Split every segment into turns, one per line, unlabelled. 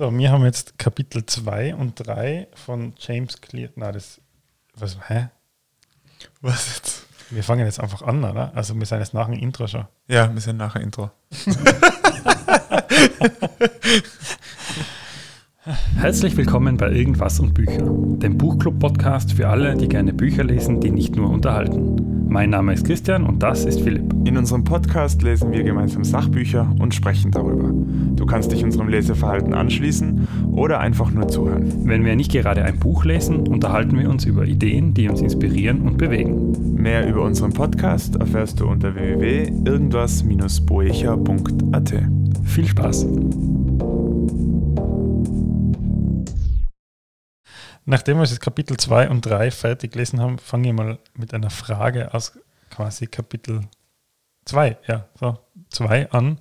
So, wir haben jetzt Kapitel 2 und 3 von James Clear. Na, das. Was? Hä?
Was jetzt?
Wir fangen jetzt einfach an, oder? Also, wir sind jetzt nach dem Intro schon.
Ja, wir sind nachher Intro.
Herzlich willkommen bei Irgendwas und Bücher, dem Buchclub-Podcast für alle, die gerne Bücher lesen, die nicht nur unterhalten. Mein Name ist Christian und das ist Philipp.
In unserem Podcast lesen wir gemeinsam Sachbücher und sprechen darüber. Du kannst dich unserem Leseverhalten anschließen oder einfach nur zuhören.
Wenn wir nicht gerade ein Buch lesen, unterhalten wir uns über Ideen, die uns inspirieren und bewegen.
Mehr über unseren Podcast erfährst du unter www.irgendwas-boecher.at.
Viel Spaß! Nachdem wir jetzt Kapitel 2 und 3 fertig gelesen haben, fange ich mal mit einer Frage aus quasi Kapitel 2, ja, so 2 an.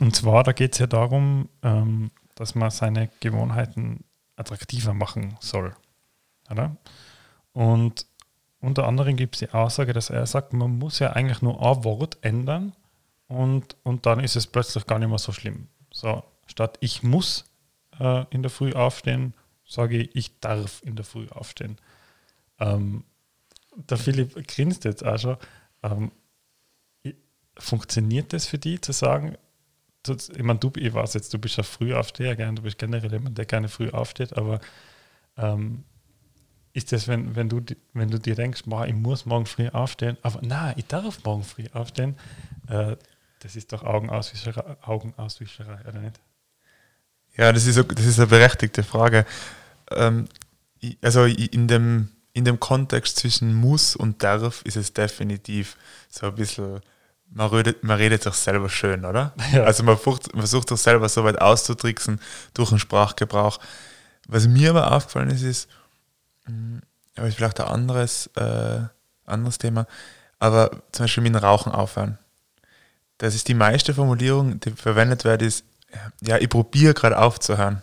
Und zwar, da geht es ja darum, ähm, dass man seine Gewohnheiten attraktiver machen soll. Oder? Und unter anderem gibt es die Aussage, dass er sagt, man muss ja eigentlich nur ein Wort ändern und, und dann ist es plötzlich gar nicht mehr so schlimm. So, statt ich muss äh, in der Früh aufstehen, sage ich, ich darf in der Früh aufstehen. Ähm, der Philipp grinst jetzt auch schon. Ähm, funktioniert das für dich zu sagen, ich meine, du, ich weiß jetzt, du bist ja früh aufsteher, du bist generell jemand, der gerne früh aufsteht, aber ähm, ist das, wenn, wenn, du, wenn du dir denkst, boah, ich muss morgen früh aufstehen, aber nein, ich darf morgen früh aufstehen, äh, das ist doch Augenauswischerei, Augenauswischerei, oder nicht?
Ja, das ist, das ist eine berechtigte Frage. Ähm, also in dem, in dem Kontext zwischen muss und darf ist es definitiv so ein bisschen, man redet, man redet sich selber schön, oder? Ja. Also man versucht, man versucht sich selber so weit auszutricksen durch den Sprachgebrauch. Was mir aber aufgefallen ist, ist, hm, aber ist vielleicht ein anderes, äh, anderes Thema, aber zum Beispiel mit dem Rauchen aufhören. Das ist die meiste Formulierung, die verwendet wird, ist, ja, ich probiere gerade aufzuhören.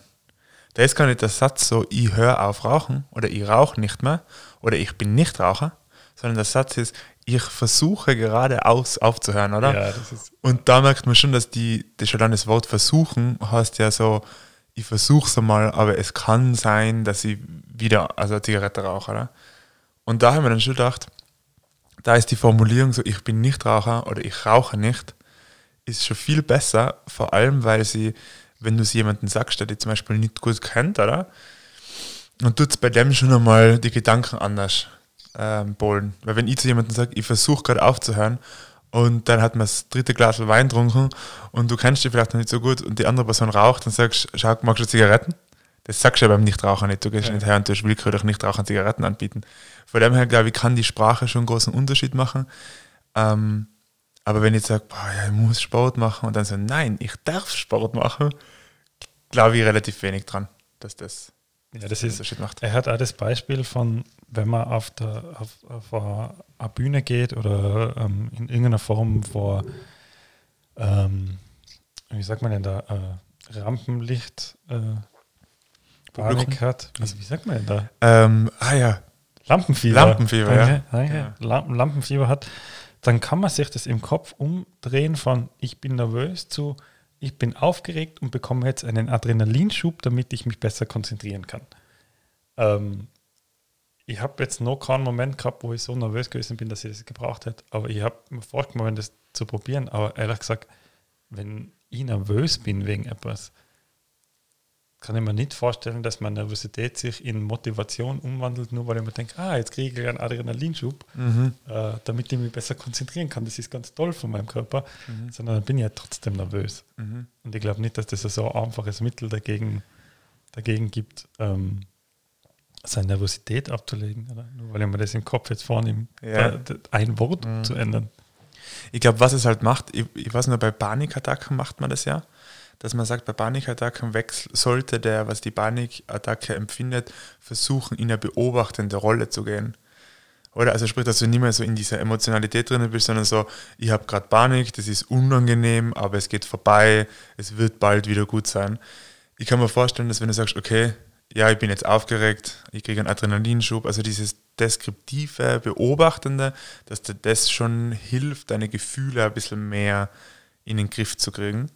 Da ist gar nicht der Satz so, ich höre auf rauchen oder ich rauche nicht mehr oder ich bin nicht Raucher, sondern der Satz ist, ich versuche gerade aus, aufzuhören, oder? Ja, Und da merkt man schon, dass die, das schon dann das Wort versuchen heißt ja so, ich versuche es einmal, aber es kann sein, dass ich wieder also eine Zigarette rauche, oder? Und da haben wir dann schon gedacht, da ist die Formulierung so, ich bin nicht Raucher oder ich rauche nicht, ist schon viel besser, vor allem weil sie, wenn du es jemandem sagst, der dich zum Beispiel nicht gut kennt, oder? Und tut es bei dem schon einmal die Gedanken anders ähm, bohlen. Weil wenn ich zu jemandem sage, ich versuche gerade aufzuhören und dann hat man das dritte Glas Wein getrunken und du kennst dich vielleicht noch nicht so gut und die andere Person raucht, dann sagst du, schau, magst du Zigaretten? Das sagst du ja beim Nichtraucher nicht. Du gehst ja. nicht her und du willkürlich Nichtrauchern Zigaretten anbieten. Von dem her, glaube ich, kann die Sprache schon einen großen Unterschied machen. Ähm, aber wenn ich sage, boah, ja, ich muss Sport machen und dann so, nein, ich darf Sport machen, glaube ich relativ wenig dran, dass das,
ja, das ist, Unterschied macht. Er hat auch das Beispiel von, wenn man auf, der, auf, auf eine Bühne geht oder ähm, in irgendeiner Form vor, ähm, wie sagt man denn da, äh, Rampenlicht äh, Panik hat. Also, wie sagt man denn da?
Ähm, ah ja.
Lampenfieber.
Lampenfieber,
danke, ja. Danke. Ja. Lampenfieber hat dann kann man sich das im Kopf umdrehen von ich bin nervös zu ich bin aufgeregt und bekomme jetzt einen Adrenalinschub, damit ich mich besser konzentrieren kann. Ähm, ich habe jetzt noch keinen Moment gehabt, wo ich so nervös gewesen bin, dass ich das gebraucht hätte, aber ich habe mir vorgenommen, das zu probieren. Aber ehrlich gesagt, wenn ich nervös bin wegen etwas, kann ich mir nicht vorstellen, dass meine Nervosität sich in Motivation umwandelt, nur weil ich mir denke, ah, jetzt kriege ich einen Adrenalinschub, mhm. äh, damit ich mich besser konzentrieren kann. Das ist ganz toll von meinem Körper, mhm. sondern dann bin ich ja trotzdem nervös. Mhm. Und ich glaube nicht, dass das so ein einfaches Mittel dagegen, dagegen gibt, ähm, seine Nervosität abzulegen, oder? nur weil ich mir das im Kopf jetzt vornehme, ja. ein Wort mhm. zu ändern.
Ich glaube, was es halt macht, ich, ich weiß nur, bei Panikattacken macht man das ja dass man sagt, bei Panikattacken sollte der, was die Panikattacke empfindet, versuchen, in eine beobachtende Rolle zu gehen. Oder also sprich, dass du nicht mehr so in dieser Emotionalität drin bist, sondern so, ich habe gerade Panik, das ist unangenehm, aber es geht vorbei, es wird bald wieder gut sein. Ich kann mir vorstellen, dass wenn du sagst, okay, ja, ich bin jetzt aufgeregt, ich kriege einen Adrenalinschub, also dieses deskriptive, beobachtende, dass dir das schon hilft, deine Gefühle ein bisschen mehr in den Griff zu kriegen.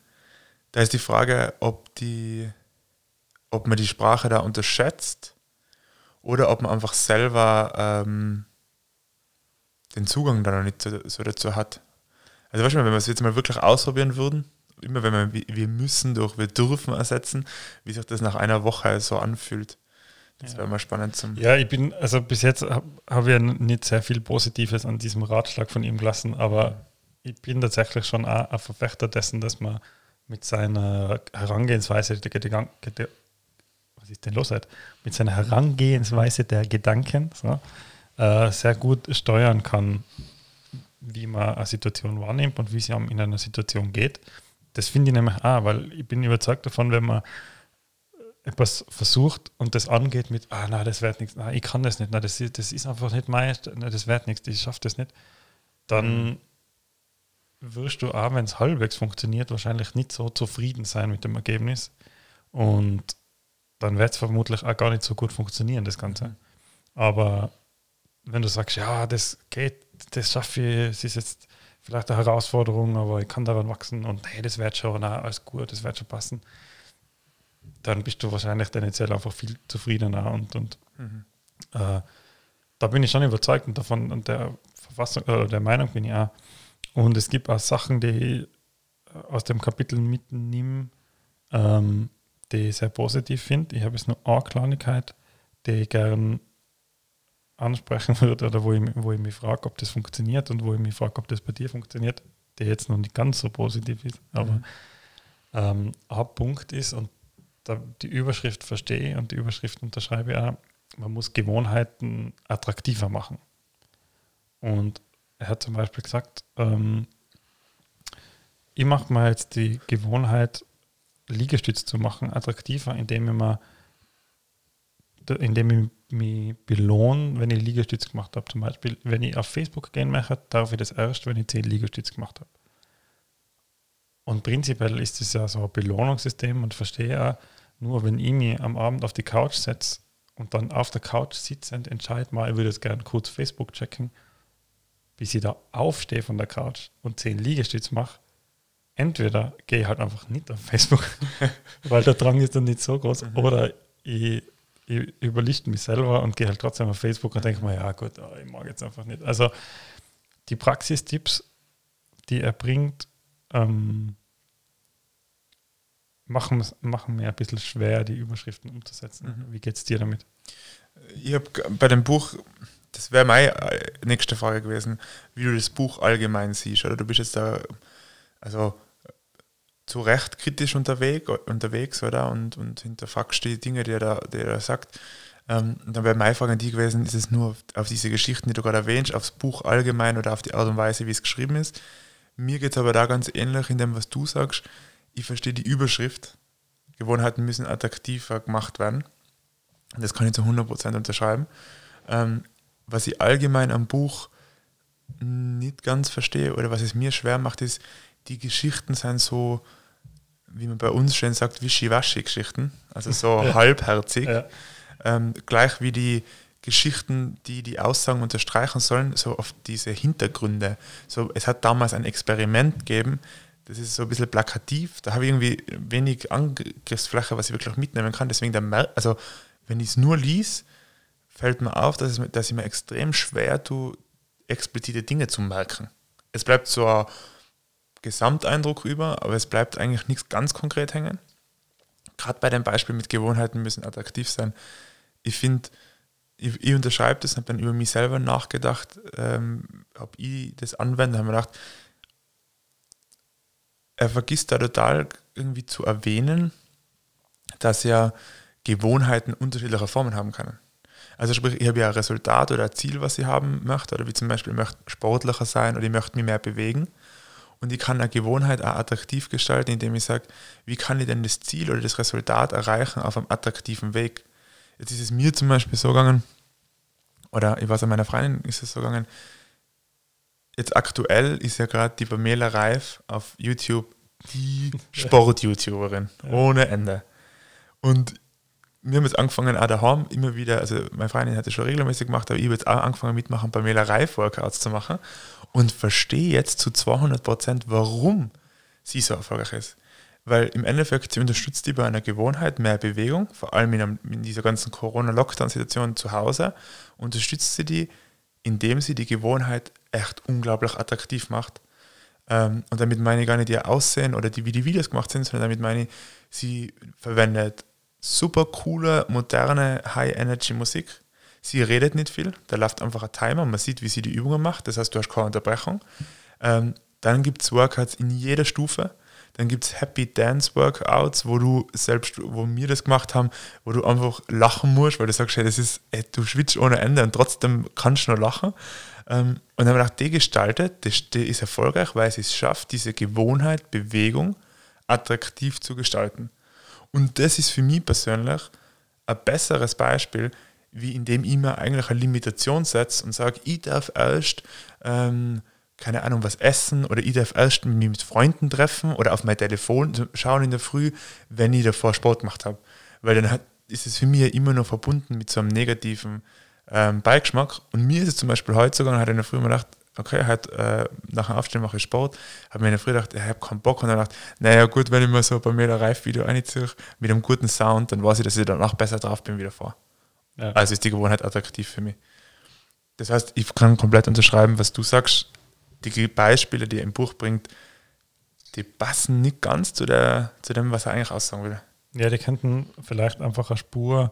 Da ist die Frage, ob die, ob man die Sprache da unterschätzt oder ob man einfach selber ähm, den Zugang da noch nicht so, dazu hat. Also weißt du, wenn wir es jetzt mal wirklich ausprobieren würden, immer wenn wir wir müssen durch wir dürfen ersetzen, wie sich das nach einer Woche so anfühlt. Das wäre mal spannend zum.
Ja, ich bin, also bis jetzt habe hab ich ja nicht sehr viel Positives an diesem Ratschlag von ihm gelassen, aber ich bin tatsächlich schon auch ein Verfechter dessen, dass man mit seiner Herangehensweise der Gedanken, was ist denn los halt? Mit seiner Herangehensweise der Gedanken so, äh, sehr gut steuern kann, wie man eine Situation wahrnimmt und wie es einem in einer Situation geht. Das finde ich nämlich auch, weil ich bin überzeugt davon, wenn man etwas versucht und das angeht mit, ah, nein, das wird nichts, ich kann das nicht, nein, das, das ist einfach nicht mein, nein, das wird nichts, ich schaffe das nicht, dann mhm. Wirst du auch, wenn es halbwegs funktioniert, wahrscheinlich nicht so zufrieden sein mit dem Ergebnis und dann wird es vermutlich auch gar nicht so gut funktionieren, das Ganze. Mhm. Aber wenn du sagst, ja, das geht, das schaffe ich, es ist jetzt vielleicht eine Herausforderung, aber ich kann daran wachsen und hey, das wird schon, na, alles gut, das wird schon passen dann bist du wahrscheinlich tendenziell einfach viel zufriedener und, und mhm. äh, da bin ich schon überzeugt und davon und der Verfassung, äh, der Meinung bin ich auch. Und es gibt auch Sachen, die ich äh, aus dem Kapitel mitnehme, ähm, die ich sehr positiv finde. Ich habe jetzt nur eine Kleinigkeit, die ich gern ansprechen würde oder wo ich, wo ich mich frage, ob das funktioniert und wo ich mich frage, ob das bei dir funktioniert, die jetzt noch nicht ganz so positiv ist. Aber mhm. ähm, ein Punkt ist, und die Überschrift verstehe und die Überschrift unterschreibe ich auch, man muss Gewohnheiten attraktiver machen. Und er hat zum Beispiel gesagt, ähm, ich mache mal jetzt die Gewohnheit, Liegestütz zu machen, attraktiver, indem ich, mal, indem ich mich belohne, wenn ich Liegestütz gemacht habe. Zum Beispiel, wenn ich auf Facebook gehen möchte, darf ich das erst, wenn ich 10 Liegestütz gemacht habe. Und prinzipiell ist es ja so ein Belohnungssystem und verstehe auch, nur wenn ich mich am Abend auf die Couch setze und dann auf der Couch sitzend entscheide mal, ich würde jetzt gerne kurz Facebook checken, bis ich da aufstehe von der Couch und zehn Liegestütze mache, entweder gehe ich halt einfach nicht auf Facebook, weil der Drang ist dann nicht so groß, mhm. oder ich, ich überlichte mich selber und gehe halt trotzdem auf Facebook und denke mir, ja gut, ich mag jetzt einfach nicht. Also die Praxistipps, die er bringt, ähm, machen, machen mir ein bisschen schwer, die Überschriften umzusetzen. Mhm. Wie geht es dir damit?
Ich habe bei dem Buch, das wäre meine äh, nächste Frage gewesen, wie du das Buch allgemein siehst. Oder du bist jetzt da, also zu Recht kritisch unterwegs, unterwegs oder? Und, und hinterfragst die Dinge, die er da, die er da sagt. Ähm, dann wäre meine Frage an dich gewesen, ist es nur auf, auf diese Geschichten, die du gerade erwähnst, aufs Buch allgemein oder auf die Art und Weise, wie es geschrieben ist? Mir geht es aber da ganz ähnlich in dem, was du sagst ich verstehe die Überschrift. Gewohnheiten müssen attraktiver gemacht werden. Das kann ich zu 100% unterschreiben. Ähm, was ich allgemein am Buch nicht ganz verstehe oder was es mir schwer macht, ist, die Geschichten sind so, wie man bei uns schön sagt, wischiwaschi-Geschichten, also so ja. halbherzig. Ja. Ähm, gleich wie die Geschichten, die die Aussagen unterstreichen sollen, so auf diese Hintergründe. So, es hat damals ein Experiment gegeben, das ist so ein bisschen plakativ. Da habe ich irgendwie wenig Angriffsfläche, was ich wirklich mitnehmen kann. Deswegen, der also wenn ich es nur lies, fällt mir auf, dass, es, dass ich mir extrem schwer tue, explizite Dinge zu merken. Es bleibt so ein Gesamteindruck über, aber es bleibt eigentlich nichts ganz konkret hängen. Gerade bei dem Beispiel mit Gewohnheiten müssen attraktiv sein. Ich finde, ich, ich unterschreibe das, habe dann über mich selber nachgedacht, ähm, ob ich das anwende, habe mir gedacht, er vergisst da total irgendwie zu erwähnen, dass ja Gewohnheiten unterschiedlicher Formen haben können. Also sprich, ich habe ja ein Resultat oder ein Ziel, was ich haben möchte, oder wie zum Beispiel, ich möchte sportlicher sein oder ich möchte mich mehr bewegen. Und ich kann eine Gewohnheit auch attraktiv gestalten, indem ich sage, wie kann ich denn das Ziel oder das Resultat erreichen auf einem attraktiven Weg. Jetzt ist es mir zum Beispiel so gegangen, oder ich weiß an meiner Freundin ist es so gegangen, jetzt aktuell ist ja gerade die Pamela Reif auf YouTube die Sport-YouTuberin. Ja. Ohne Ende. Und wir haben jetzt angefangen, auch daheim immer wieder, also meine Freundin hat das schon regelmäßig gemacht, aber ich habe jetzt auch angefangen mitmachen, Pamela Reif-Workouts zu machen und verstehe jetzt zu 200 Prozent, warum sie so erfolgreich ist. weil im Endeffekt sie unterstützt die bei einer Gewohnheit mehr Bewegung, vor allem in, einem, in dieser ganzen Corona-Lockdown-Situation zu Hause, unterstützt sie die, indem sie die Gewohnheit echt unglaublich attraktiv macht. Ähm, und damit meine ich gar nicht ihr Aussehen oder die, wie die Videos gemacht sind, sondern damit meine ich, sie verwendet super coole, moderne, High-Energy-Musik. Sie redet nicht viel, da läuft einfach ein Timer, man sieht, wie sie die Übungen macht, das heißt, du hast keine Unterbrechung. Ähm, dann gibt es Workouts in jeder Stufe. Dann gibt es Happy Dance Workouts, wo du selbst, wo wir das gemacht haben, wo du einfach lachen musst, weil du sagst, hey, das ist, ey, du schwitzt ohne Ende und trotzdem kannst du noch lachen. Ähm, und dann haben wir gedacht, die gestaltet, das, die ist erfolgreich, weil sie es schafft, diese Gewohnheit, Bewegung attraktiv zu gestalten. Und das ist für mich persönlich ein besseres Beispiel, wie indem ich mir eigentlich eine Limitation setze und sage, ich darf erst, ähm, keine Ahnung, was essen oder ich darf erst mich mit Freunden treffen oder auf mein Telefon schauen in der Früh, wenn ich davor Sport gemacht habe. Weil dann hat, ist es für mich immer noch verbunden mit so einem negativen ähm, Beigeschmack. Und mir ist es zum Beispiel heute sogar, hat in der Früh immer gedacht, okay, halt, äh, nach dem Aufstehen mache ich Sport, habe mir in der Früh gedacht, ich habe keinen Bock und dann gedacht, naja gut, wenn ich mir so bei mir ein Reif-Video reinziehe mit einem guten Sound, dann weiß ich, dass ich danach besser drauf bin wieder vor. Ja. Also ist die Gewohnheit attraktiv für mich. Das heißt, ich kann komplett unterschreiben, was du sagst. Die Beispiele, die er im Buch bringt, die passen nicht ganz zu, der, zu dem, was er eigentlich aussagen will.
Ja, die könnten vielleicht einfach eine Spur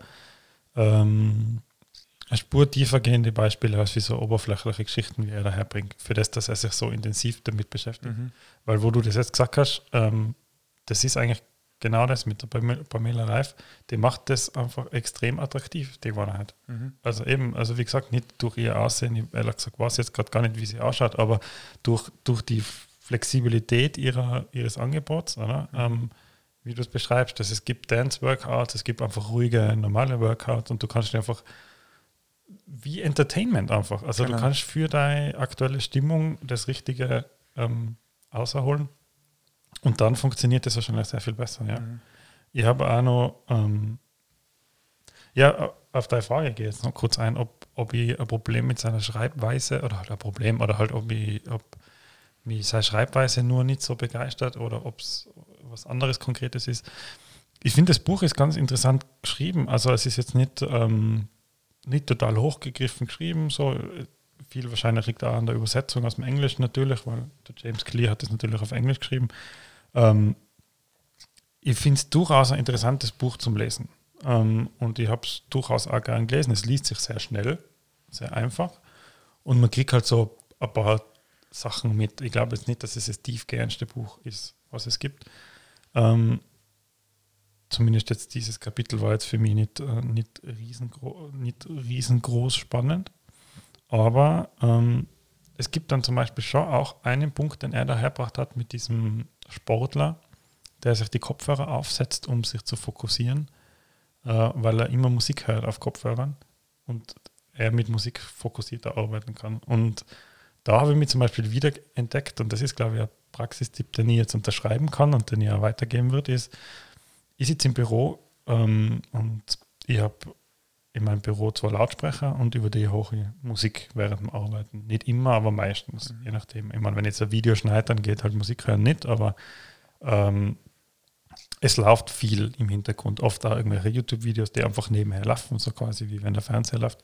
ähm, eine Spur tiefer gehende Beispiele als wie so oberflächliche Geschichten, wie er daherbringt, für das, dass er sich so intensiv damit beschäftigt. Mhm. Weil wo du das jetzt gesagt hast, ähm, das ist eigentlich genau das mit der Pamela Reif, die macht das einfach extrem attraktiv, die Wahrheit. Mhm. Also eben, also wie gesagt, nicht durch ihr Aussehen, ich ehrlich gesagt weiß jetzt gerade gar nicht, wie sie ausschaut, aber durch, durch die Flexibilität ihrer, ihres Angebots, oder? Mhm. Ähm, wie du es beschreibst, dass es gibt Dance-Workouts, es gibt einfach ruhige, normale Workouts und du kannst einfach wie Entertainment einfach. Also genau. du kannst für deine aktuelle Stimmung das Richtige ähm, außerholen und dann funktioniert das wahrscheinlich sehr viel besser. Ja. Mhm. Ich habe auch noch, ähm, ja, auf deine Frage gehe ich jetzt noch kurz ein, ob, ob ich ein Problem mit seiner Schreibweise oder halt ein Problem oder halt ob, ich, ob mich seine Schreibweise nur nicht so begeistert oder ob es was anderes Konkretes ist. Ich finde, das Buch ist ganz interessant geschrieben. Also es ist jetzt nicht ähm, nicht total hochgegriffen geschrieben, so viel wahrscheinlich liegt auch an der Übersetzung aus dem Englischen natürlich, weil der James Clear hat das natürlich auf Englisch geschrieben. Ähm, ich finde es durchaus ein interessantes Buch zum Lesen. Ähm, und ich habe es durchaus auch gern gelesen. Es liest sich sehr schnell, sehr einfach. Und man kriegt halt so ein paar Sachen mit. Ich glaube jetzt nicht, dass es das tiefgehendste Buch ist, was es gibt. Ähm, zumindest jetzt dieses Kapitel war jetzt für mich nicht, äh, nicht, riesengro nicht riesengroß spannend. Aber ähm, es gibt dann zum Beispiel schon auch einen Punkt, den er dahergebracht hat mit diesem Sportler, der sich die Kopfhörer aufsetzt, um sich zu fokussieren, äh, weil er immer Musik hört auf Kopfhörern und er mit Musik fokussierter arbeiten kann. Und da habe ich mich zum Beispiel wieder entdeckt, und das ist, glaube ich, ein Praxistipp, den ich jetzt unterschreiben kann und den ich auch weitergeben würde, ist, ich sitze im Büro ähm, und ich habe in meinem Büro zwei Lautsprecher und über die hohe Musik während dem Arbeiten. Nicht immer, aber meistens, mhm. je nachdem. Ich meine, wenn jetzt ein Video schneidet, dann geht halt Musik hören nicht, aber ähm, es läuft viel im Hintergrund. Oft auch irgendwelche YouTube-Videos, die einfach nebenher laufen, so quasi wie wenn der Fernseher läuft.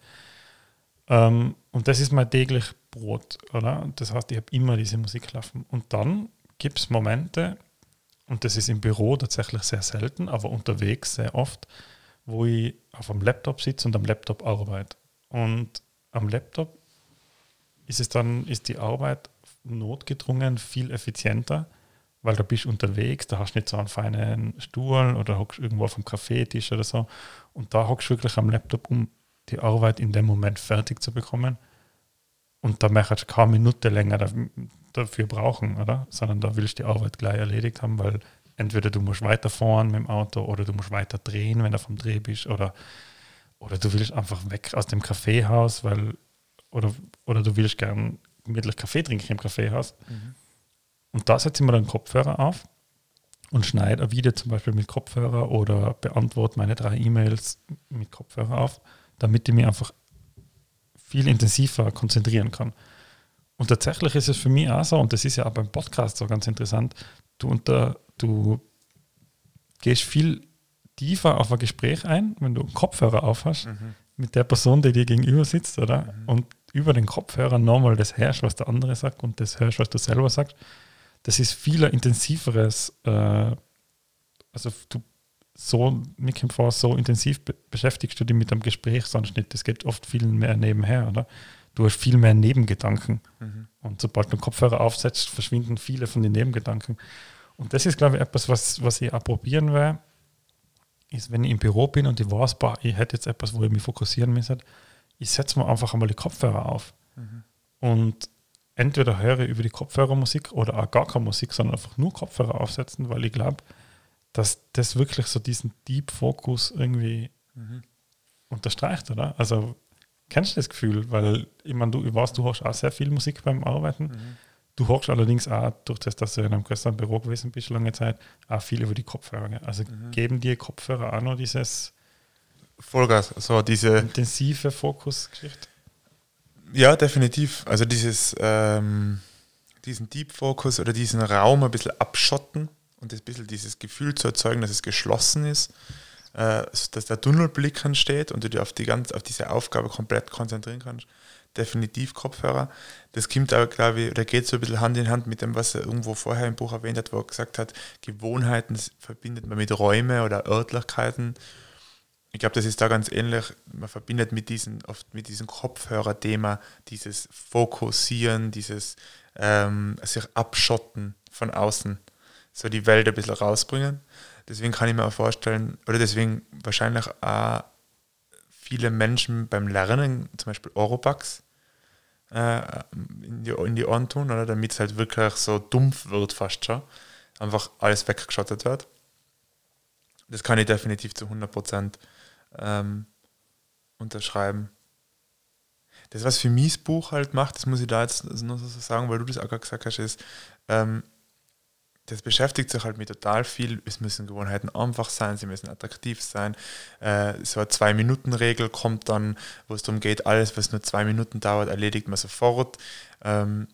Ähm, und das ist mein täglich Brot, oder? Das heißt, ich habe immer diese Musik laufen. Und dann gibt es Momente, und das ist im Büro tatsächlich sehr selten, aber unterwegs sehr oft, wo ich auf einem Laptop sitze und am Laptop arbeite. Und am Laptop ist es dann, ist die Arbeit notgedrungen viel effizienter, weil da bist du unterwegs, da hast du nicht so einen feinen Stuhl oder hockst irgendwo auf einem Kaffeetisch oder so. Und da hockst du wirklich am Laptop, um die Arbeit in dem Moment fertig zu bekommen. Und da möchtest du keine Minute länger dafür brauchen, oder? Sondern da willst du die Arbeit gleich erledigt haben, weil entweder du musst weiterfahren mit dem Auto oder du musst weiter drehen, wenn du vom Dreh bist, oder, oder du willst einfach weg aus dem Kaffeehaus, weil, oder, oder du willst gern gemütlich Kaffee trinken im Kaffeehaus. Mhm. Und da setze ich mir dann Kopfhörer auf und schneide ein Video zum Beispiel mit Kopfhörer oder beantworte meine drei E-Mails mit Kopfhörer auf, damit ich mich einfach viel intensiver konzentrieren kann. Und tatsächlich ist es für mich auch so, und das ist ja auch beim Podcast so ganz interessant, du, unter, du gehst viel tiefer auf ein Gespräch ein, wenn du einen Kopfhörer aufhast,
Mhm.
mit der Person, die dir gegenüber sitzt, oder?
Mhm.
Und über den Kopfhörer nochmal das hörst, was der andere sagt und das hörst, was du selber sagst. Das ist viel intensiveres, äh, also du so, mir kommt vor, so intensiv be beschäftigst du dich mit dem Gespräch sonst nicht. Das geht oft viel mehr nebenher, oder? Du hast viel mehr Nebengedanken.
Mhm.
Und sobald du Kopfhörer aufsetzt, verschwinden viele von den Nebengedanken. Und das ist, glaube ich, etwas, was, was ich auch probieren werde, ist, wenn ich im Büro bin und ich weiß, boah, ich hätte jetzt etwas, wo ich mich fokussieren müsste, ich setze mir einfach einmal die Kopfhörer auf.
Mhm.
Und entweder höre ich über die Kopfhörer Musik oder auch gar keine Musik, sondern einfach nur Kopfhörer aufsetzen, weil ich glaube, dass das wirklich so diesen Deep Fokus irgendwie
Mhm.
unterstreicht, oder? Also kennst du das Gefühl? Weil ich meine, du, ich weiß, du hörst auch sehr viel Musik beim Arbeiten.
Mhm.
Du hörst allerdings auch, durch das, dass du in einem größeren Büro gewesen bist, lange Zeit, auch viel über die Kopfhörer. gell? Also
Mhm.
geben dir Kopfhörer auch noch dieses
Vollgas, so diese,
intensive Fokusgeschichte?
ja, definitiv. Also dieses, ähm, diesen Deep Focus oder diesen Raum ein bisschen abschotten und ein bisschen dieses Gefühl zu erzeugen, dass es geschlossen ist, äh, dass der Tunnelblick entsteht und du dich auf, die ganz, auf diese Aufgabe komplett konzentrieren kannst. Definitiv Kopfhörer. Das kommt aber, glaube ich, oder geht so ein bisschen Hand in Hand mit dem, was er irgendwo vorher im Buch erwähnt hat, wo er gesagt hat, Gewohnheiten verbindet man mit Räume oder Örtlichkeiten. Ich glaube, das ist da ganz ähnlich. Man verbindet mit diesem, oft mit diesem Kopfhörer-Thema dieses Fokussieren, dieses ähm, sich abschotten von außen, so die Welt ein bisschen rausbringen. Deswegen kann ich mir auch vorstellen, oder deswegen wahrscheinlich auch viele Menschen beim Lernen, zum Beispiel Oropax, äh, in, die, in die Ohren tun, oder damit es halt wirklich so dumpf wird fast schon. Einfach alles weggeschottet wird. Das kann ich definitiv zu 100% ähm, unterschreiben. Das, was für mich das Buch halt macht, das muss ich da jetzt nur so sagen, weil du das auch gerade gesagt hast, ist, ähm, das beschäftigt sich halt mit total viel. Es müssen Gewohnheiten einfach sein, sie müssen attraktiv sein. Äh, so eine Zwei-Minuten-Regel kommt dann, wo es darum geht, alles, was nur zwei Minuten dauert, erledigt man sofort. Ähm,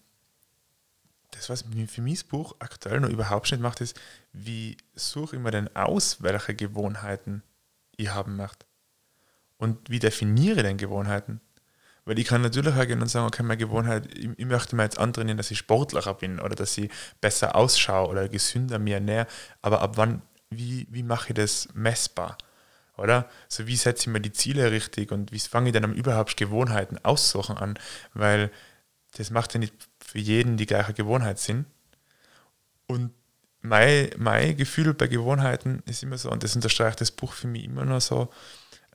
das, was für mich das Buch aktuell noch überhaupt nicht macht, ist, wie suche ich mir denn aus, welche Gewohnheiten ich haben möchte? Und wie definiere ich denn Gewohnheiten? Weil ich kann natürlich hergehen und sagen, okay, meine Gewohnheit, ich, ich möchte mir jetzt antrainieren, dass ich sportlicher bin oder dass ich besser ausschaue oder gesünder mir ernähre. Aber ab wann, wie, wie mache ich das messbar? Oder? So wie setze ich mir die Ziele richtig und wie fange ich dann am überhaupt Gewohnheiten aussuchen an? Weil das macht ja nicht für jeden die gleiche Gewohnheit Sinn. Und mein, mein Gefühl bei Gewohnheiten ist immer so, und das unterstreicht das Buch für mich immer noch so,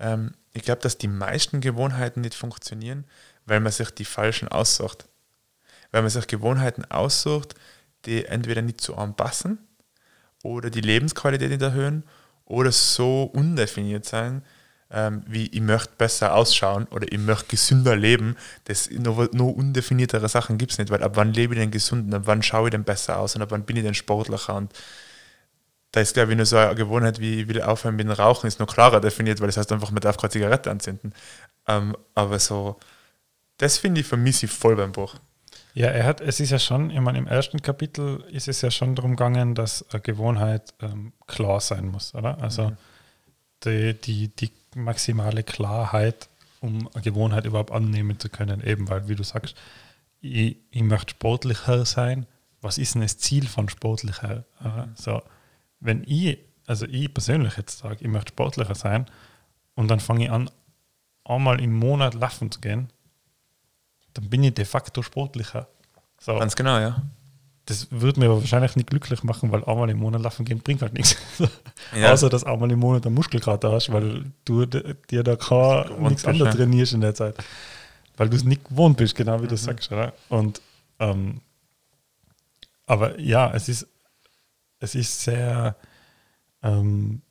ähm, ich glaube, dass die meisten Gewohnheiten nicht funktionieren, weil man sich die falschen aussucht. Weil man sich Gewohnheiten aussucht, die entweder nicht zu einem passen oder die Lebensqualität nicht erhöhen oder so undefiniert sein, ähm, wie ich möchte besser ausschauen oder ich möchte gesünder leben. Das noch, noch undefiniertere Sachen gibt es nicht, weil ab wann lebe ich denn gesund und ab wann schaue ich denn besser aus und ab wann bin ich denn sportlicher und da ist, glaube ich, nur so eine Gewohnheit wie ich will aufhören mit dem Rauchen, ist noch klarer definiert, weil das heißt einfach, man darf keine Zigarette anzünden. Ähm, aber so, das finde ich vermisse ich voll beim Buch.
Ja, er hat, es ist ja schon, ich meine, im ersten Kapitel ist es ja schon darum gegangen, dass eine Gewohnheit ähm, klar sein muss, oder? Also
Mhm.
die, die, die maximale Klarheit, um eine Gewohnheit überhaupt annehmen zu können, eben weil, wie du sagst, ich, ich möchte sportlicher sein. Was ist denn das Ziel von sportlicher? Oder? So, wenn ich, also ich persönlich jetzt sage, ich möchte sportlicher sein und dann fange ich an, einmal im Monat laufen zu gehen, dann bin ich de facto sportlicher. So,
Ganz genau, ja.
das würde mir aber wahrscheinlich nicht glücklich machen, weil einmal im Monat laufen gehen bringt halt nichts.
Ja.
Außer, dass einmal im Monat einen Muskelkater hast, weil du dir da
gewohnt
nichts anderes trainierst in der Zeit. Weil du es nicht gewohnt bist, genau wie du
Mhm.
sagst. Oder? Und, ähm, aber ja, es ist, es ist sehr, ähm,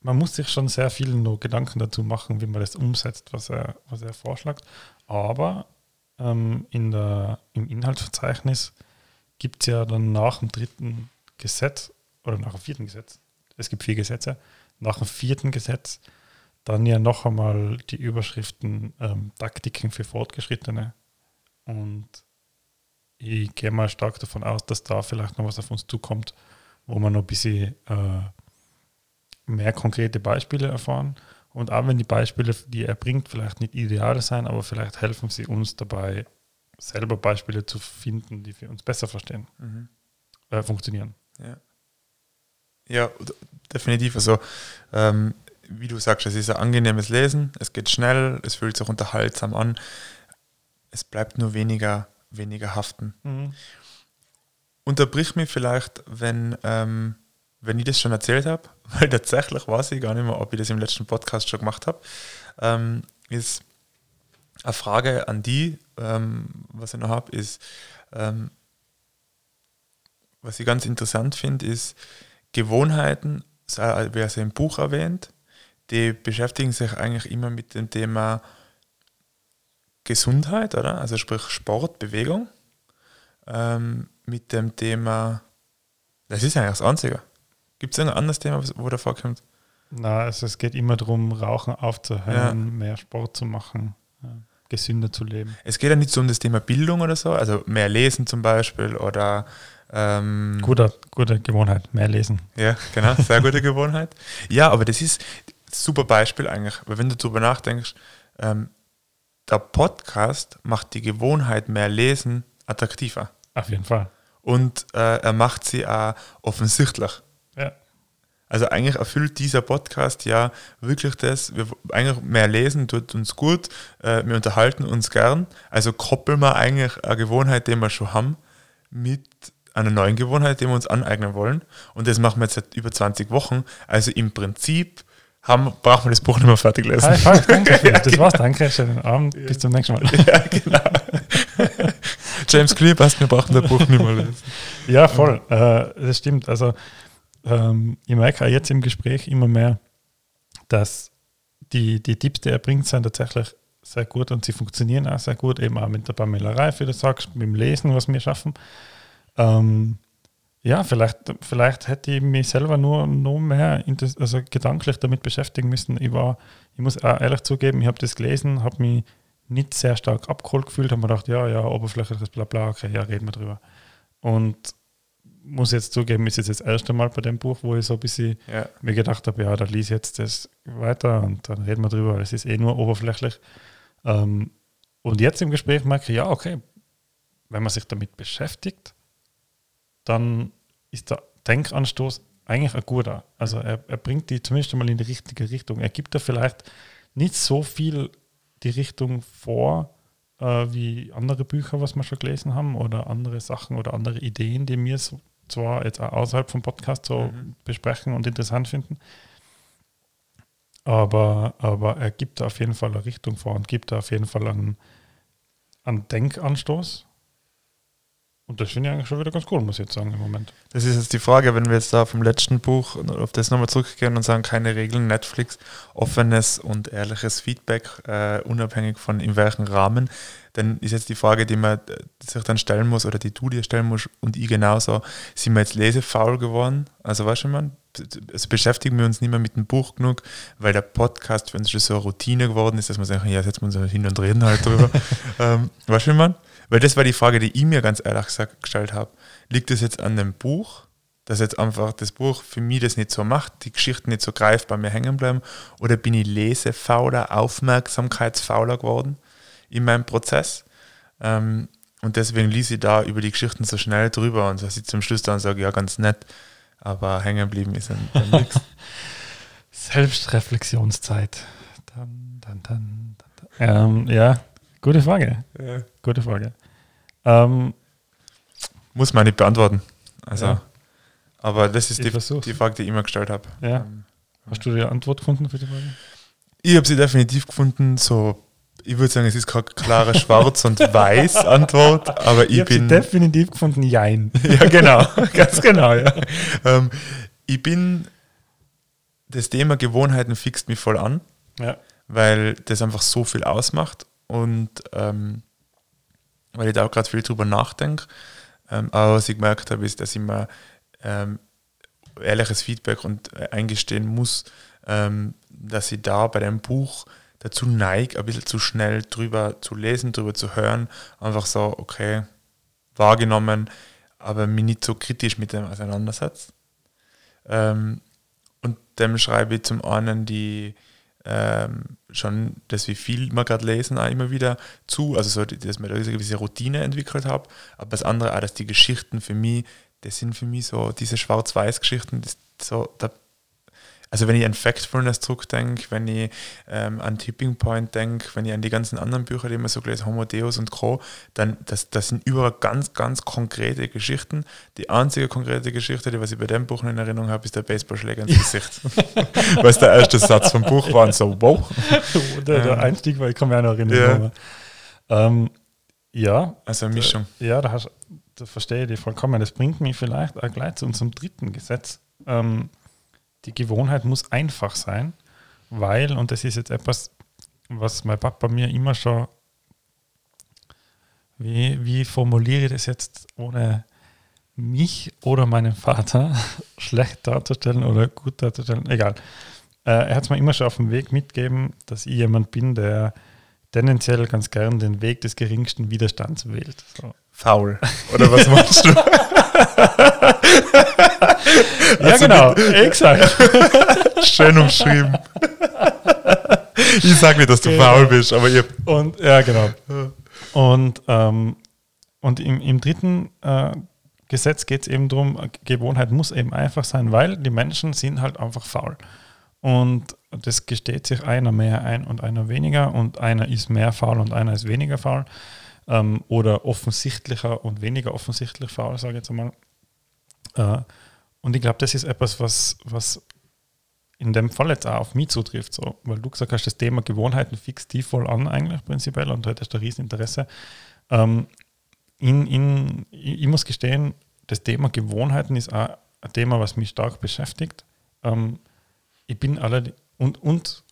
man muss sich schon sehr viel noch Gedanken dazu machen, wie man das umsetzt, was er, was er vorschlägt. Aber ähm, in der, im Inhaltsverzeichnis gibt es ja dann nach dem dritten Gesetz oder nach dem vierten Gesetz, es gibt vier Gesetze, nach dem vierten Gesetz dann ja noch einmal die Überschriften ähm, Taktiken für Fortgeschrittene. Und ich gehe mal stark davon aus, dass da vielleicht noch was auf uns zukommt, wo wir noch ein bisschen äh, mehr konkrete Beispiele erfahren. Und auch wenn die Beispiele, die er bringt, vielleicht nicht ideal sein, aber vielleicht helfen sie uns dabei, selber Beispiele zu finden, die wir uns besser verstehen,
Mhm.
äh, funktionieren.
Ja. ja, definitiv. Also, ähm, wie du sagst, es ist ein angenehmes Lesen, es geht schnell, es fühlt sich unterhaltsam an. Es bleibt nur weniger, weniger haften. Unterbrich mich vielleicht, wenn, ähm, wenn ich das schon erzählt habe, weil tatsächlich weiß ich gar nicht mehr, ob ich das im letzten Podcast schon gemacht habe. Ähm, ist eine Frage an die, ähm, was ich noch habe, ist, ähm, was ich ganz interessant finde, ist Gewohnheiten, äh, wer es im Buch erwähnt, die beschäftigen sich eigentlich immer mit dem Thema Gesundheit, oder? Also sprich Sport, Bewegung. Ähm, mit dem Thema, das ist eigentlich das Einzige. Gibt es irgendein anderes Thema, wo da vorkommt?
Na, also es geht immer darum, Rauchen aufzuhören, mehr Sport zu machen, ja, gesünder zu leben.
Es geht ja nicht so um das Thema Bildung oder so, also mehr lesen zum Beispiel oder ähm,
Guter, gute Gewohnheit, mehr lesen.
Ja, genau, sehr gute Gewohnheit. Ja, aber das ist ein super Beispiel eigentlich, weil wenn du darüber nachdenkst, ähm, der Podcast macht die Gewohnheit mehr lesen attraktiver.
Auf jeden Fall.
Und äh, er macht sie auch offensichtlich.
Ja.
Also eigentlich erfüllt dieser Podcast ja wirklich das, wir eigentlich mehr lesen tut uns gut, äh, wir unterhalten uns gern, also koppeln wir eigentlich eine Gewohnheit, die wir schon haben, mit einer neuen Gewohnheit, die wir uns aneignen wollen. Und das machen wir jetzt seit über 20 Wochen. Also im Prinzip haben, brauchen wir das Buch nicht mehr fertig lesen.
High five, danke. Philipp. Das war's, danke. Schönen Abend, bis zum nächsten Mal.
ja, genau. James Clear passt, wir brauchen das Buch nicht mehr lesen.
Ja, voll. Äh, das stimmt. Also ähm, ich merke auch jetzt im Gespräch immer mehr, dass die, die Tipps, die er bringt, sind tatsächlich sehr gut und sie funktionieren auch sehr gut, eben auch mit der Pamela wie du sagst, mit dem Lesen, was wir schaffen. Ähm, ja, vielleicht, vielleicht hätte ich mich selber nur noch mehr also gedanklich damit beschäftigen müssen. Ich war, ich muss ehrlich zugeben, ich habe das gelesen, habe mich nicht sehr stark abgeholt gefühlt, habe mir gedacht, ja, ja, oberflächliches Blabla, okay, ja, reden wir drüber. Und muss jetzt zugeben, ist jetzt das erste Mal bei dem Buch, wo ich so ein bisschen
Ja.
mir gedacht habe, ja, dann lies jetzt das weiter und dann reden wir drüber, das ist eh nur oberflächlich. Ähm, und jetzt im Gespräch merke ich, ja, okay, wenn man sich damit beschäftigt, dann ist der Denkanstoß eigentlich ein guter. Also er, er bringt die zumindest mal in die richtige Richtung. Er gibt da vielleicht nicht so viel die Richtung vor, äh, wie andere Bücher, was wir schon gelesen haben, oder andere Sachen oder andere Ideen, die mir so, zwar jetzt auch außerhalb vom Podcast so
Mhm.
besprechen und interessant finden. Aber, aber er gibt da auf jeden Fall eine Richtung vor und gibt da auf jeden Fall einen, einen Denkanstoß. Und das finde ich eigentlich schon wieder ganz cool, muss ich jetzt sagen, im Moment.
Das ist jetzt die Frage, wenn wir jetzt da vom letzten Buch auf das nochmal zurückgehen und sagen, keine Regeln, Netflix, offenes und ehrliches Feedback, äh, unabhängig von in welchem Rahmen, dann ist jetzt die Frage, die man äh, sich dann stellen muss oder die du dir stellen musst und ich genauso, sind wir jetzt lesefaul geworden? Also weißt du, man, also beschäftigen wir uns nicht mehr mit dem Buch genug, weil der Podcast für uns schon so eine Routine geworden ist, dass man sagt, ja, setzen wir uns hin und reden halt drüber. ähm, weißt du, man? Weil das war die Frage, die ich mir ganz ehrlich gesagt gestellt habe. Liegt es jetzt an dem Buch, dass jetzt einfach das Buch für mich das nicht so macht, die Geschichten nicht so greifbar mir hängen bleiben, oder bin ich lesefauler, aufmerksamkeitsfauler geworden in meinem Prozess? Ähm, und deswegen ließ ich da über die Geschichten so schnell drüber und dass ich zum Schluss dann sage, ja, ganz nett, aber hängen geblieben ist dann, dann nichts.
Selbstreflexionszeit. Dann, dann, dann, dann, dann. Ähm, ja, gute Frage.
Ja.
Gute Frage. Ähm,
Muss man nicht beantworten. Also,
Ja.
aber das ist
Ich
die, die Frage, die ich immer gestellt habe.
Ja.
Ähm,
hast du die Antwort gefunden für die Frage?
Ich habe sie definitiv gefunden, so, ich würde sagen, es ist keine klare Schwarz- und Weiß-Antwort, aber ich,
sie
bin.
definitiv gefunden, jein.
ja, genau, ganz genau, ja. Ähm, ich bin, das Thema Gewohnheiten fixt mich voll an,
Ja.
weil das einfach so viel ausmacht und ähm, weil ich da auch gerade viel drüber nachdenke. Ähm, aber was ich gemerkt habe, ist, dass ich mir ähm, ehrliches Feedback und äh, eingestehen muss, ähm, dass ich da bei dem Buch dazu neige, ein bisschen zu schnell drüber zu lesen, drüber zu hören. Einfach so, okay, wahrgenommen, aber mich nicht so kritisch mit dem auseinandersetzt. Ähm, und dem schreibe ich zum einen die ähm, schon das, wie viel wir gerade lesen, auch immer wieder zu. Also so, dass ich da eine gewisse Routine entwickelt habe. Aber das andere auch, dass die Geschichten für mich, das sind für mich so diese Schwarz-Weiß-Geschichten, so, da also wenn ich an Factfulness zurückdenke, wenn ich ähm, an Tipping Point denke, wenn ich an die ganzen anderen Bücher, die man so gelesen Homo Deus und Co., dann das, das sind überall ganz, ganz konkrete Geschichten. Die einzige konkrete Geschichte, die was ich bei dem Buch in Erinnerung habe, ist der Baseballschläger ins Gesicht. Weil es der erste Satz vom Buch war und so, wow.
der, der Einstieg weil ich kann mich auch noch erinnern. Ja. Ähm, ja.
Also eine Mischung.
Da, ja, da, hast, da verstehe ich dich vollkommen. Das bringt mich vielleicht auch gleich zu unserem dritten Gesetz. Ähm, die Gewohnheit muss einfach sein, weil, und das ist jetzt etwas, was mein Papa mir immer schon, wie, wie formuliere ich das jetzt, ohne mich oder meinen Vater schlecht darzustellen oder gut darzustellen, egal. Äh, er hat es mir immer schon auf dem Weg mitgegeben, dass ich jemand bin, der tendenziell ganz gern den Weg des geringsten Widerstands wählt. So.
Faul. Oder was meinst du?
ja, also genau, exakt.
Schön umschrieben. ich sage nicht, dass du genau. faul bist, aber ihr.
Und ja, genau. Und, ähm, und im, im dritten äh, Gesetz geht es eben darum, Gewohnheit muss eben einfach sein, weil die Menschen sind halt einfach faul. Und das gesteht sich einer mehr ein und einer weniger und einer ist mehr faul und einer ist weniger faul ähm, oder offensichtlicher und weniger offensichtlich faul, sage ich jetzt einmal. Äh, und ich glaube, das ist etwas, was, was in dem Fall jetzt auch auf mich zutrifft, so, weil du gesagt hast, das Thema Gewohnheiten fixt die voll an eigentlich prinzipiell und heute ist da Rieseninteresse. Ähm, in, in, ich muss gestehen, das Thema Gewohnheiten ist auch ein Thema, was mich stark beschäftigt. Ähm, ich bin alle und, und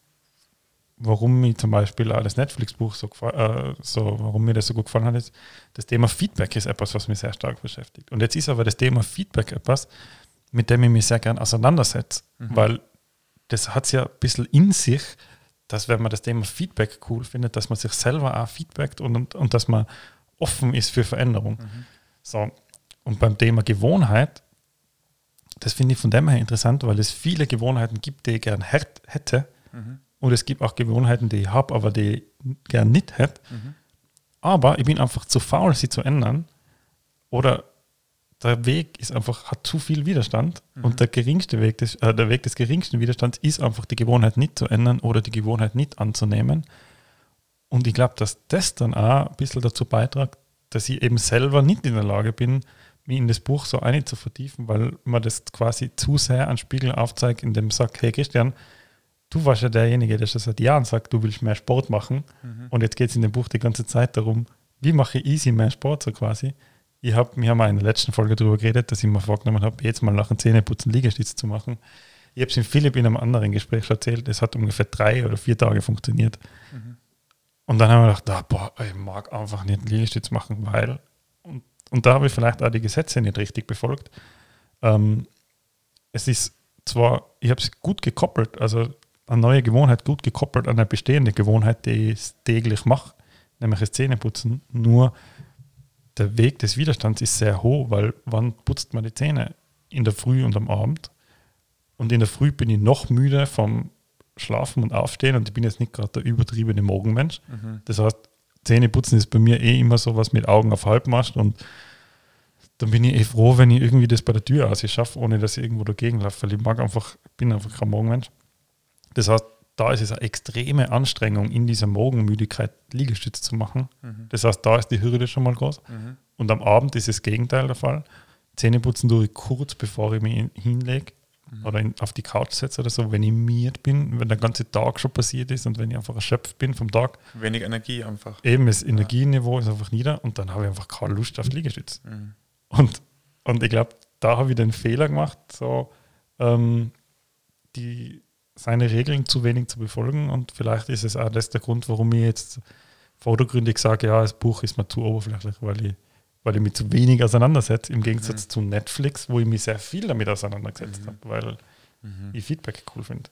warum mir zum Beispiel auch das Netflix-Buch so, äh, so, warum mir das so gut gefallen hat, ist, das Thema Feedback ist etwas, was mich sehr stark beschäftigt. Und jetzt ist aber das Thema Feedback etwas, mit dem ich mich sehr gern auseinandersetze, mhm. weil das hat es ja ein bisschen in sich, dass wenn man das Thema Feedback cool findet, dass man sich selber auch feedbackt und, und, und dass man offen ist für Veränderung. Mhm. So. Und beim Thema Gewohnheit, das finde ich von dem her interessant, weil es viele Gewohnheiten gibt, die ich gern hätte, mhm. Und es gibt auch Gewohnheiten, die ich habe, aber die ich gern nicht hätte. Mhm. Aber ich bin einfach zu faul, sie zu ändern. Oder der Weg ist einfach, hat zu viel Widerstand. Mhm. Und der geringste Weg des, äh, der Weg des geringsten Widerstands ist einfach die Gewohnheit nicht zu ändern oder die Gewohnheit nicht anzunehmen. Und ich glaube, dass das dann auch ein bisschen dazu beiträgt, dass ich eben selber nicht in der Lage bin, mich in das Buch so einig zu vertiefen, weil man das quasi zu sehr an Spiegel aufzeigt, in dem sagt, hey Christian, du warst ja derjenige, der schon seit Jahren sagt, du willst mehr Sport machen. Mhm. Und jetzt geht es in dem Buch die ganze Zeit darum, wie mache ich easy mehr Sport so quasi. Ich hab, wir haben in der letzten Folge darüber geredet, dass ich mir vorgenommen habe, jetzt mal nach dem Zähneputzen Liegestütze zu machen. Ich habe es in Philipp in einem anderen Gespräch schon erzählt, es hat ungefähr drei oder vier Tage funktioniert. Mhm. Und dann haben wir gedacht, ah, boah, ich mag einfach nicht Liegestütze machen, weil, und, und da habe ich vielleicht auch die Gesetze nicht richtig befolgt. Ähm, es ist zwar, ich habe es gut gekoppelt, also eine neue Gewohnheit gut gekoppelt an eine bestehende Gewohnheit, die ich täglich mache, nämlich das Zähneputzen. Nur der Weg des Widerstands ist sehr hoch, weil wann putzt man die Zähne? In der Früh und am Abend. Und in der Früh bin ich noch müde vom Schlafen und Aufstehen und ich bin jetzt nicht gerade der übertriebene Morgenmensch. Mhm. Das heißt, Zähneputzen ist bei mir eh immer so was mit Augen auf halb machst und dann bin ich eh froh, wenn ich irgendwie das bei der Tür aus schaffe, ohne dass ich irgendwo dagegen laufe, weil ich mag einfach, bin einfach kein Morgenmensch. Das heißt, da ist es eine extreme Anstrengung, in dieser Morgenmüdigkeit Liegestütze zu machen. Mhm. Das heißt, da ist die Hürde schon mal groß. Mhm. Und am Abend ist das Gegenteil der Fall. Zähneputzen tue ich kurz, bevor ich mich hinlege mhm. oder in, auf die Couch setze oder so, wenn ich miert bin, wenn der ganze Tag schon passiert ist und wenn ich einfach erschöpft bin vom Tag.
Wenig Energie einfach.
Eben, das Energieniveau ist einfach nieder und dann habe ich einfach keine Lust auf Liegestütze. Mhm. Und, und ich glaube, da habe ich den Fehler gemacht, so ähm, die seine Regeln zu wenig zu befolgen. Und vielleicht ist es auch das der Grund, warum ich jetzt vordergründig sage, ja, das Buch ist mir zu oberflächlich, weil ich, weil ich mich zu wenig auseinandersetze, im Gegensatz mhm. zu Netflix, wo ich mich sehr viel damit auseinandergesetzt mhm. habe, weil mhm. ich Feedback cool finde.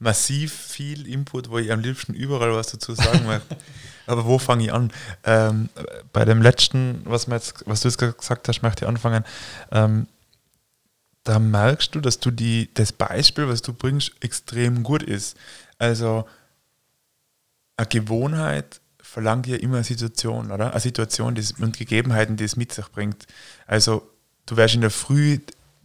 Massiv viel Input, wo ich am liebsten überall was dazu sagen möchte. Aber wo fange ich an? Ähm, bei dem letzten, was, jetzt, was du jetzt gesagt hast, möchte ich anfangen. Ähm, da merkst du, dass du die, das Beispiel, was du bringst, extrem gut ist. Also eine Gewohnheit verlangt ja immer eine Situation, oder? Eine Situation die, und Gegebenheiten, die es mit sich bringt. Also du wärst in der Früh,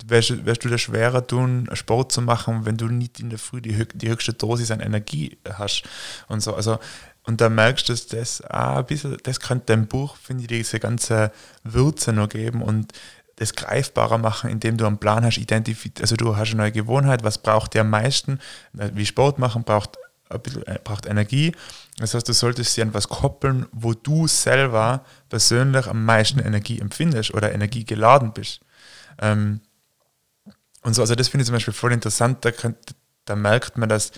wärst, wärst du dir schwerer tun, Sport zu machen, wenn du nicht in der Früh die, die höchste Dosis an Energie hast und so. Also und da merkst du, dass das auch ein bisschen, das könnte dein Buch, finde ich, diese ganze Würze noch geben und das greifbarer machen, indem du einen Plan hast, identifiziert, also du hast eine neue Gewohnheit, was braucht der am meisten, wie Sport machen, braucht, ein bisschen, äh, braucht Energie. Das heißt, du solltest sie an was koppeln, wo du selber persönlich am meisten Energie empfindest oder Energie geladen bist. Ähm, und so, also das finde ich zum Beispiel voll interessant, da, da merkt man, dass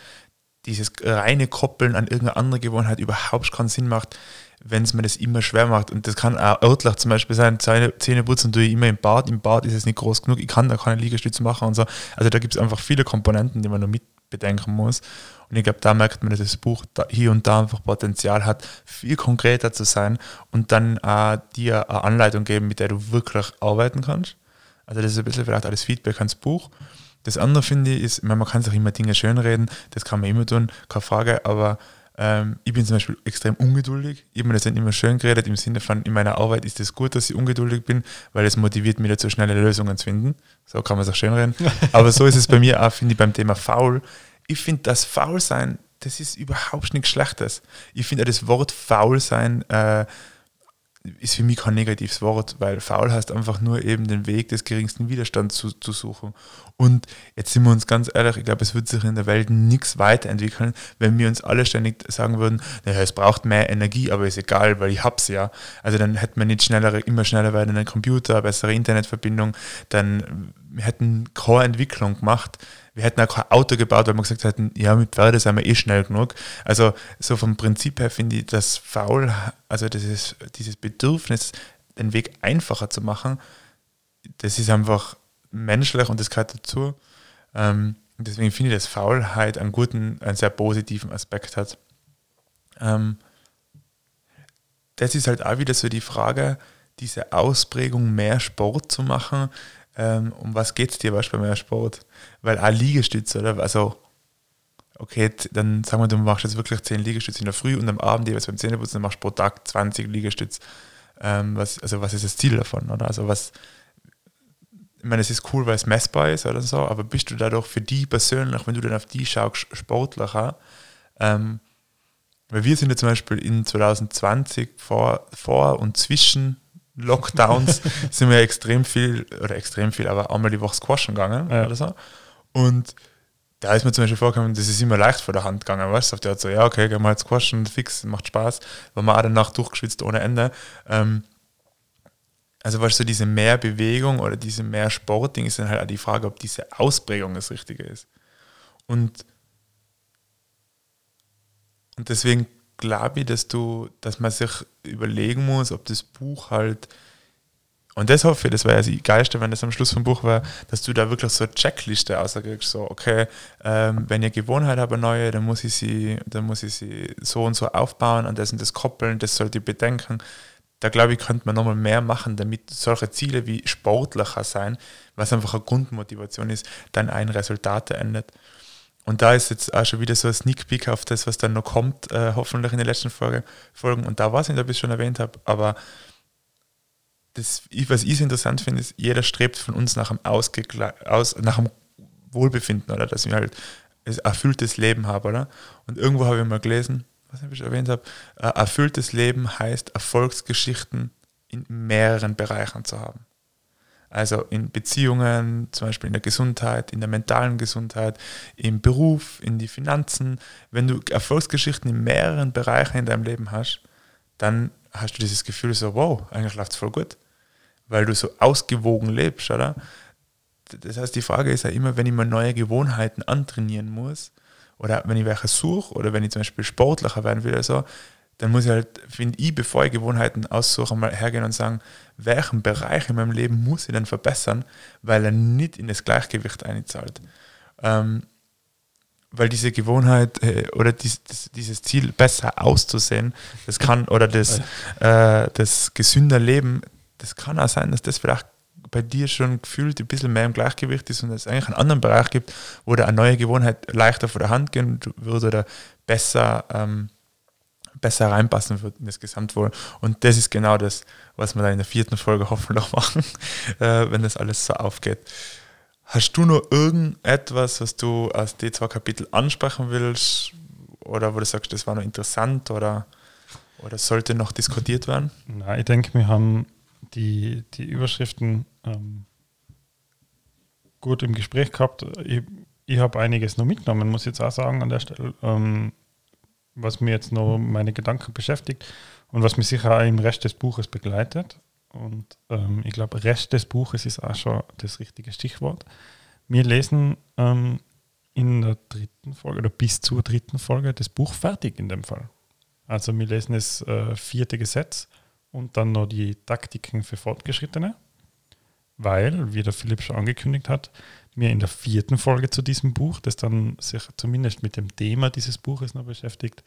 dieses reine Koppeln an irgendeine andere Gewohnheit überhaupt keinen Sinn macht, wenn es mir das immer schwer macht. Und das kann auch örtlich zum Beispiel sein, Zähne, Zähne putzen tue ich immer im Bad. Im Bad ist es nicht groß genug, ich kann da keine Liegestütze machen und so. Also da gibt es einfach viele Komponenten, die man noch mit bedenken muss. Und ich glaube, da merkt man, dass das Buch da hier und da einfach Potenzial hat, viel konkreter zu sein und dann äh, dir eine Anleitung geben, mit der du wirklich arbeiten kannst. Also das ist ein bisschen vielleicht auch das Feedback ans Buch. Das andere finde ich ist, man kann sich immer Dinge schönreden, das kann man immer tun, keine Frage, aber ähm, ich bin zum Beispiel extrem ungeduldig. Ich habe mir das nicht immer schön geredet, im Sinne von, in meiner Arbeit ist es gut, dass ich ungeduldig bin, weil es motiviert mich dazu, schnelle Lösungen zu finden. So kann man es auch schön reden. aber so ist es bei mir auch, finde ich, beim Thema faul. Ich finde, das Faulsein, das ist überhaupt nichts Schlechtes. Ich finde das Wort Faulsein äh, ist für mich kein negatives Wort, weil faul heißt einfach nur eben den Weg des geringsten Widerstands zu, zu suchen. Und jetzt sind wir uns ganz ehrlich, ich glaube, es wird sich in der Welt nichts weiterentwickeln, wenn wir uns alle ständig sagen würden, naja, es braucht mehr Energie, aber ist egal, weil ich hab's ja. Also dann hätten wir nicht schnellere, immer schneller werdenden Computer, bessere Internetverbindung, dann hätten keine Entwicklung gemacht wir hätten auch kein Auto gebaut, weil wir gesagt hätten, ja, mit Pferde sind wir eh schnell genug. Also so vom Prinzip her finde ich das faul, also dieses, dieses Bedürfnis, den Weg einfacher zu machen, das ist einfach menschlich und das gehört dazu. Ähm, deswegen finde ich, dass Faulheit einen guten, einen sehr positiven Aspekt hat. Ähm, das ist halt auch wieder so die Frage, diese Ausprägung, mehr Sport zu machen, ähm, um was geht es dir was bei mehr Sport? Weil auch Liegestütze, oder? Also, okay, dann sagen wir, du machst jetzt wirklich 10 Liegestütze in der Früh und am Abend jeweils beim Zähneputzen, dann machst du pro Tag 20 Liegestütze. Ähm, was, also, was ist das Ziel davon, oder? Also, was, ich meine, es ist cool, weil es messbar ist oder so, aber bist du dadurch für die persönlich, wenn du dann auf die schaust, sportlicher? Ähm, weil wir sind ja zum Beispiel in 2020 vor, vor und zwischen Lockdowns sind wir extrem viel, oder extrem viel, aber einmal die Woche squashen gegangen ja. oder so. Und da ist mir zum Beispiel vorgekommen, das ist immer leicht vor der Hand gegangen, weißt du? Der hat so, ja, okay, gehen wir halt squashen, fix, macht Spaß. Weil man auch danach durchgeschwitzt ohne Ende. Ähm, also, weißt du, diese Mehrbewegung oder diese mehr Sportding ist dann halt auch die Frage, ob diese Ausprägung das Richtige ist. Und, und deswegen glaube ich, dass du, dass man sich überlegen muss, ob das Buch halt und das hoffe ich, das wäre ja das Geilste, wenn das am Schluss vom Buch war, dass du da wirklich so eine Checkliste auskriegst, so, okay, ähm, wenn ihr Gewohnheit habt, eine neue, dann muss ich sie, dann muss ich sie so und so aufbauen, an das und das koppeln, das sollt ihr bedenken. Da glaube ich, könnte man nochmal mehr machen, damit solche Ziele wie sportlicher sein, was einfach eine Grundmotivation ist, dann ein Resultat endet. Und da ist jetzt auch schon wieder so ein Sneak Peek auf das, was dann noch kommt, äh, hoffentlich in den letzten Folge, Folgen. Und da war es nicht, ob ich es schon erwähnt habe, aber das, was ich so interessant finde, ist, jeder strebt von uns nach einem, Ausgegla aus, nach einem Wohlbefinden oder dass wir halt ein erfülltes Leben haben, oder? Und irgendwo habe ich mal gelesen, was ich erwähnt habe, äh, erfülltes Leben heißt, Erfolgsgeschichten in mehreren Bereichen zu haben. Also in Beziehungen, zum Beispiel in der Gesundheit, in der mentalen Gesundheit, im Beruf, in die Finanzen. Wenn du Erfolgsgeschichten in mehreren Bereichen in deinem Leben hast, dann hast du dieses Gefühl so, wow, eigentlich läuft es voll gut, weil du so ausgewogen lebst, oder? Das heißt, die Frage ist ja immer, wenn ich mir neue Gewohnheiten antrainieren muss, oder wenn ich welche suche, oder wenn ich zum Beispiel sportlicher werden will, oder so, dann muss ich halt, finde ich, bevor ich Gewohnheiten aussuche, mal hergehen und sagen, welchen Bereich in meinem Leben muss ich denn verbessern, weil er nicht in das Gleichgewicht einzahlt. Ähm, weil diese Gewohnheit äh, oder dies, das, dieses Ziel besser auszusehen, das kann, oder das, äh, das gesünder Leben, das kann auch sein, dass das vielleicht bei dir schon gefühlt ein bisschen mehr im Gleichgewicht ist und es eigentlich einen anderen Bereich gibt, wo da eine neue Gewohnheit leichter vor der Hand gehen würde oder besser, ähm, besser reinpassen würde in das Gesamtwohl. Und das ist genau das, was wir da in der vierten Folge hoffentlich machen, äh, wenn das alles so aufgeht. Hast du noch irgendetwas, was du aus den zwei Kapitel ansprechen willst? Oder wo du sagst, das war noch interessant oder, oder sollte noch diskutiert werden?
Na, ich denke, wir haben die, die Überschriften ähm, gut im Gespräch gehabt. Ich, ich habe einiges noch mitgenommen, muss ich jetzt auch sagen an der Stelle, ähm, was mir jetzt noch meine Gedanken beschäftigt und was mich sicher auch im Rest des Buches begleitet. Und ähm, ich glaube, Rest des Buches ist auch schon das richtige Stichwort. Wir lesen ähm, in der dritten Folge oder bis zur dritten Folge das Buch fertig in dem Fall. Also wir lesen das äh, vierte Gesetz und dann noch die Taktiken für Fortgeschrittene, weil, wie der Philipp schon angekündigt hat, wir in der vierten Folge zu diesem Buch, das dann sich zumindest mit dem Thema dieses Buches noch beschäftigt,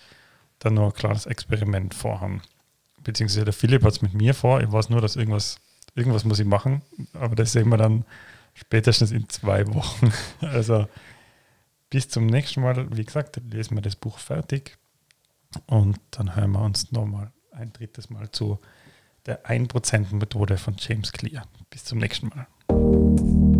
dann noch ein klares Experiment vorhaben beziehungsweise der Philipp hat es mit mir vor. Ich weiß nur, dass irgendwas, irgendwas muss ich machen, aber das sehen wir dann spätestens in zwei Wochen. Also bis zum nächsten Mal, wie gesagt, lesen wir das Buch fertig und dann hören wir uns nochmal ein drittes Mal zu der 1%-Methode von James Clear. Bis zum nächsten Mal.